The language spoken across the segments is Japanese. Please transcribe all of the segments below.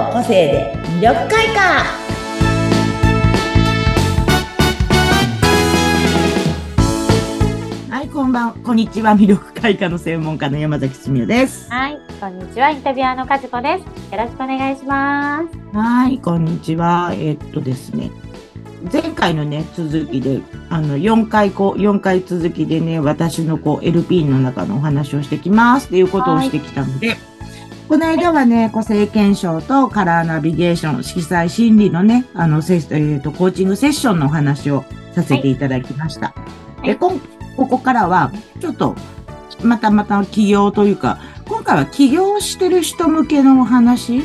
の個性で魅力開花。はいこんばんこんにちは。魅力開花の専門家の山崎すみおです。はいこんにちは。インタビュアーの和子です。よろしくお願いします。はいこんにちは。えー、っとですね。前回のね、続きで、あの、4回こう、4回続きでね、私のこう、LP の中のお話をしてきますっていうことをしてきたので、この間はね、個性検証とカラーナビゲーション、色彩心理のね、あの、セえっ、ー、と、コーチングセッションのお話をさせていただきました。はい、で、こ、ここからは、ちょっと、またまた起業というか、今回は起業してる人向けのお話？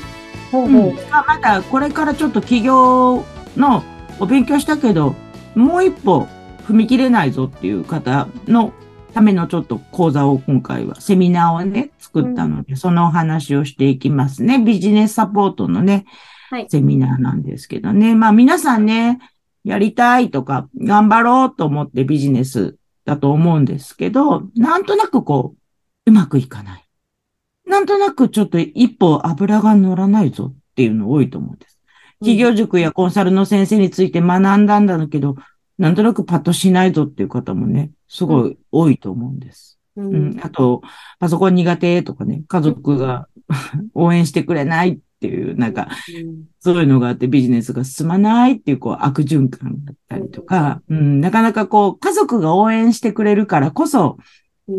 ほうほううん、また、これからちょっと起業のお勉強したけど、もう一歩踏み切れないぞっていう方のためのちょっと講座を今回は、セミナーをね、作ったので、うん、そのお話をしていきますね。ビジネスサポートのね、はい、セミナーなんですけどね。まあ皆さんね、やりたいとか、頑張ろうと思ってビジネスだと思うんですけど、なんとなくこう、うまくいかない。なんとなくちょっと一歩油が乗らないぞっていうの多いと思うんです。企業塾やコンサルの先生について学んだんだけど、なんとなくパッとしないぞっていう方もね、すごい多いと思うんです。うん、うん、あと、パソコン苦手とかね、家族が 応援してくれないっていう、なんか、そういうのがあってビジネスが進まないっていう、こう、悪循環だったりとか、うん、なかなかこう、家族が応援してくれるからこそ、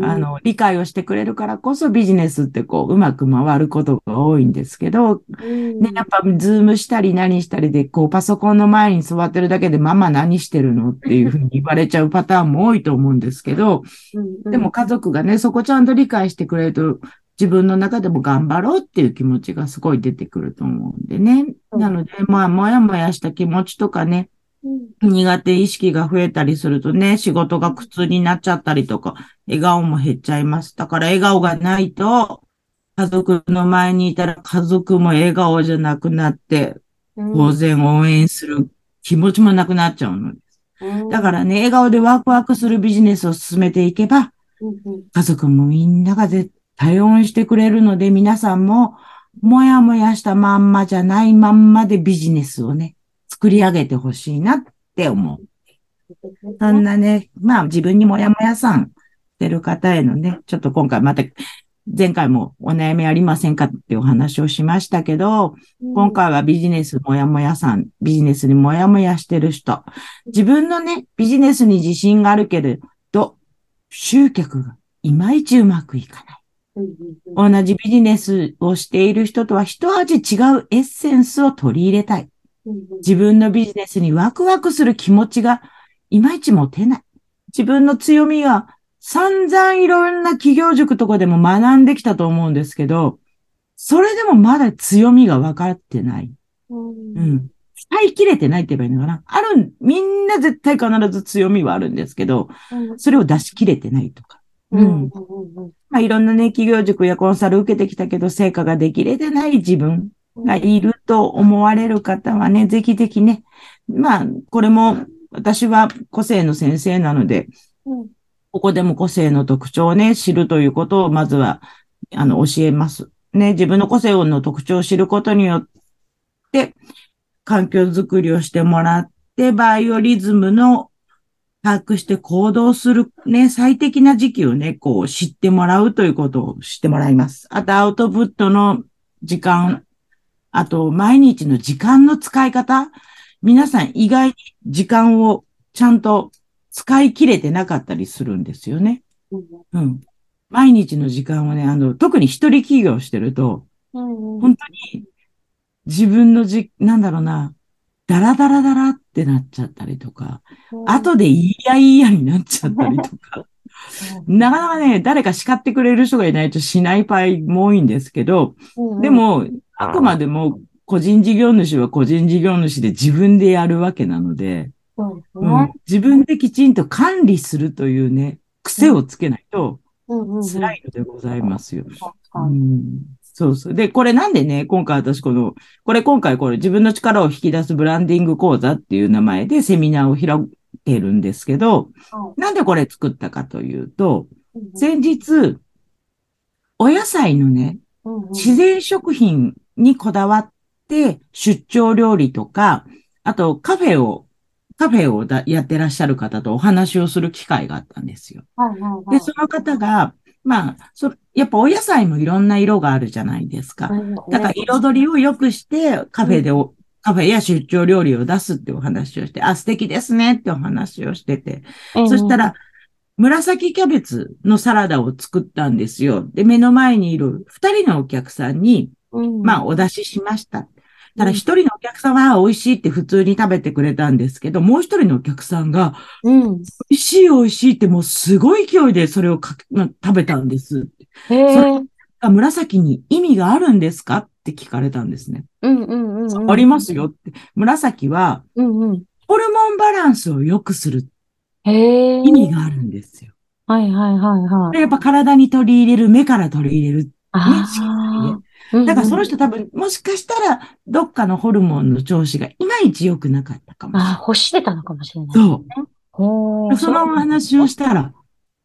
あの、理解をしてくれるからこそビジネスってこう、うまく回ることが多いんですけど、ね、やっぱ、ズームしたり何したりで、こう、パソコンの前に座ってるだけで、ママ何してるのっていうふうに言われちゃうパターンも多いと思うんですけど、でも家族がね、そこちゃんと理解してくれると、自分の中でも頑張ろうっていう気持ちがすごい出てくると思うんでね。なので、まあ、もやもやした気持ちとかね、苦手意識が増えたりするとね、仕事が苦痛になっちゃったりとか、笑顔も減っちゃいます。だから笑顔がないと、家族の前にいたら家族も笑顔じゃなくなって、当然応援する気持ちもなくなっちゃうのです。だからね、笑顔でワクワクするビジネスを進めていけば、家族もみんなが絶対応援してくれるので、皆さんも、もやもやしたまんまじゃないまんまでビジネスをね、作り上げてほしいなって思う。そんなね、まあ自分にもやもやさんしてる方へのね、ちょっと今回また前回もお悩みありませんかってお話をしましたけど、うん、今回はビジネスもやもやさん、ビジネスにもやもやしてる人、自分のね、ビジネスに自信があるけれど、集客がいまいちうまくいかない。同じビジネスをしている人とは一味違うエッセンスを取り入れたい。自分のビジネスにワクワクする気持ちがいまいち持てない。自分の強みが散々いろんな企業塾とかでも学んできたと思うんですけど、それでもまだ強みが分かってない。うん。使い切れてないって言えばいいのかな。ある、みんな絶対必ず強みはあるんですけど、それを出し切れてないとか。うん。まあ、いろんなね、企業塾やコンサル受けてきたけど、成果ができれてない自分。がいると思われる方はね、ぜひぜひね、まあ、これも私は個性の先生なので、ここでも個性の特徴をね、知るということをまずは、あの、教えます。ね、自分の個性の特徴を知ることによって、環境づくりをしてもらって、バイオリズムの把握して行動するね、最適な時期をね、こう知ってもらうということを知ってもらいます。あと、アウトプットの時間あと、毎日の時間の使い方。皆さん意外に時間をちゃんと使い切れてなかったりするんですよね。うん。毎日の時間はね、あの、特に一人企業してると、本当に自分のじ、なんだろうな、ダラダラダラってなっちゃったりとか、後でいやいやになっちゃったりとか、なかなかね、誰か叱ってくれる人がいないとしない場合も多いんですけど、でも、あくまでも個人事業主は個人事業主で自分でやるわけなので、うん、自分できちんと管理するというね、癖をつけないと辛いのでございますよ。うん。そうそう。で、これなんでね、今回私この、これ今回これ自分の力を引き出すブランディング講座っていう名前でセミナーを開いてるんですけど、なんでこれ作ったかというと、先日、お野菜のね、自然食品にこだわっって出張料理とか、あとカフェを、カフェをだやってらっしゃる方とお話をする機会があったんですよ。はいはいはい。で、その方が、まあ、そやっぱお野菜もいろんな色があるじゃないですか。だから彩りを良くしてカフェでお、カフェや出張料理を出すってお話をして、あ、素敵ですねってお話をしてて。そした、ら、紫キャベツのサラダを作ったんですよ。で、目の前にいる二人のお客さんに、まあ、お出ししました。ただ、一人のお客さんは美味しいって普通に食べてくれたんですけど、もう一人のお客さんが、うん。美味しい美味しいってもうすごい勢いでそれをかま食べたんです。それあ紫に意味があるんですかって聞かれたんですね。うんうんうんうん。ありますよって。紫は、うんうん。ホルモンバランスを良くする。意味があるんですよ。はいはいはいはい。やっぱ体に取り入れる、目から取り入れる。あ色彩あ。だからその人、人多分、もしかしたら、どっかのホルモンの調子がいまいち良くなかったかもしれああ、ない。欲してたのかもしれない。そほう。そのお話をしたら、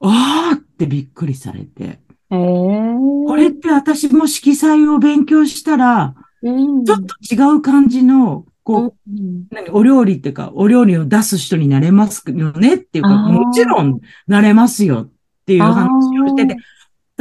あーってびっくりされて、へえ。これって私も色彩を勉強したら、うん、ちょっと違う感じの、こう、うん何お料理っていうか、お料理を出す人になれますよねっていうか、もちろんなれますよっていう話をしてて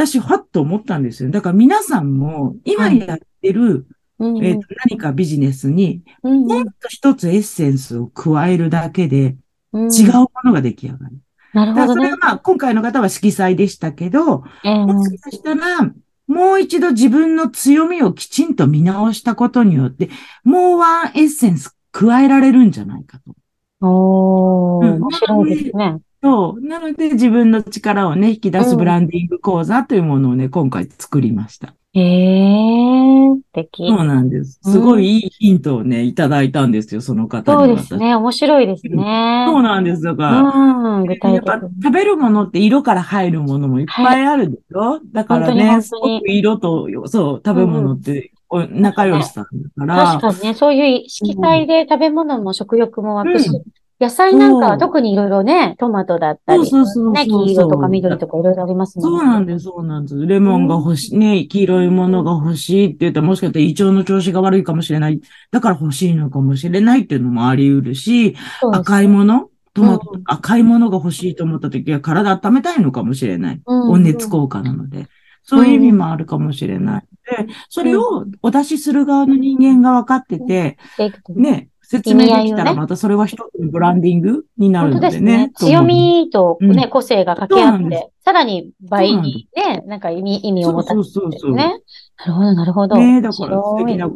私、はっと思ったんですよ。だから皆さんも、今やってる、うんえーと何かビジネスに、うんもっと一つエッセンスを加えるだけで、うん違うものが出来上がる。なるほどねだからそれは。まあ、今回の方は色彩でしたけど、ええもしかしたら、もう一度自分の強みをきちんと見直したことによって、もうワンエッセンス加えられるんじゃないかと。おー、うん面白いですね。そう。なので、自分の力をね、引き出すブランディング講座というものをね、今回作りました。へえ、素敵。そうなんです。すごいいいヒントをね、いただいたんですよ、その方にそうですね。面白いですね。そうなんです。だから、うん、具やっぱ。食べるものって色から入るものもいっぱいあるでしょ、だからね、すごく色と、そう、食べ物って、こう仲良しさんだから、確かにね、そういう色彩で食べ物も食欲も湧くしうん、野菜なんかは特にいろいろね、トマトだったり、そうそうそうそうね、黄色とか緑とかいろいろありますね。そうなんです、そうなんです。レモンが欲しい、ね、黄色いものが欲しいって言ったら、もしかしたら胃腸の調子が悪いかもしれない。だから欲しいのかもしれないっていうのもあり得るし、赤いものトマトうん、赤いものが欲しいと思った時は体温めたいのかもしれない。うん温熱効果なので。そういう意味もあるかもしれない。で、それをお出しする側の人間が分かってて、ね、説明できたらまたそれは一つのブランディングになる本当ですのでねね。。強みとね、うん個性が掛け合って、さらに倍にね、なんか意味、意味を持たせそうそうそうそう。てね。なるほど、なるほど。ねだから素敵な、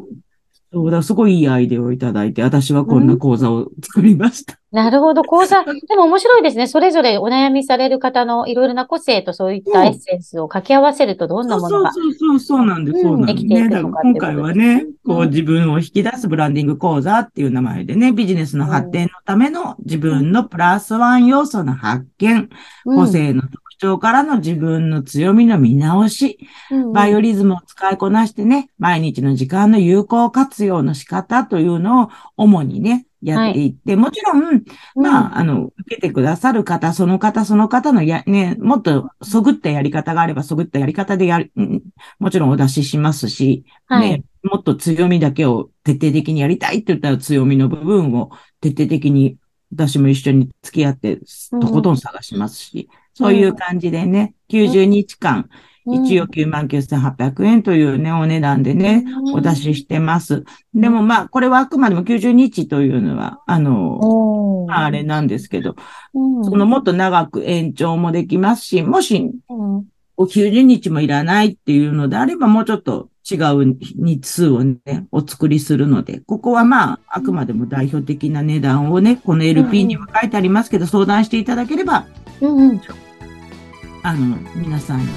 そうだ、すごいいいアイデアをいただいて、私はこんな講座を作りました。なるほど、講座。でも面白いですね。それぞれお悩みされる方のいろいろな個性とそういったエッセンスを掛け合わせるとどんなものが。そうそうそう、そうなんです、うんそうなんです。ね、だくのかから今回はね、こうんう自分を引き出すブランディング講座っていう名前でね、ビジネスの発展のための自分のプラスワン要素の発見、個性の特徴からの自分の強みの見直し、うんバイオリズムを使いこなしてね、毎日の時間の有効活用の仕方というのを主にね、やっていって、もちろん、まあ、あの、受けてくださる方、その方、その方のや、ね、もっとそぐったやり方があれば、そぐったやり方でやる、うんもちろんお出ししますし、はい。ね、もっと強みだけを徹底的にやりたいって言ったら強みの部分を徹底的に私も一緒に付き合って、うん。とことん探しますし、そういう感じでね、90日間、一応99,800円というね、お値段でね、お出ししてます。でもまあ、これはあくまでも90日というのは、あの、あれなんですけど、うん。そのもっと長く延長もできますし、もしうん。90日もいらないっていうのであれば、もうちょっと違う日数をね、お作りするので、ここはまあ、あくまでも代表的な値段をね、この LP には書いてありますけど、相談していただければ、あの、皆さんのね、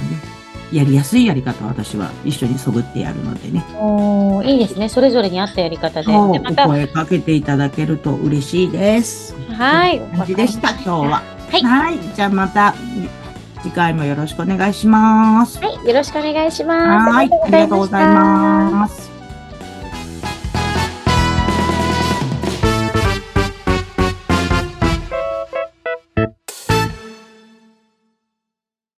やりやすいやり方を私は一緒にそぐってやるのでね、おーいいですね。それぞれに合ったやり方で。でまた、声かけていただけると嬉しいです。はい。感じでした、今日は。はいはい。じゃあまた、次回もよろしくお願いします。はい。よろしくお願いします。はい。ありがとうございす。ます。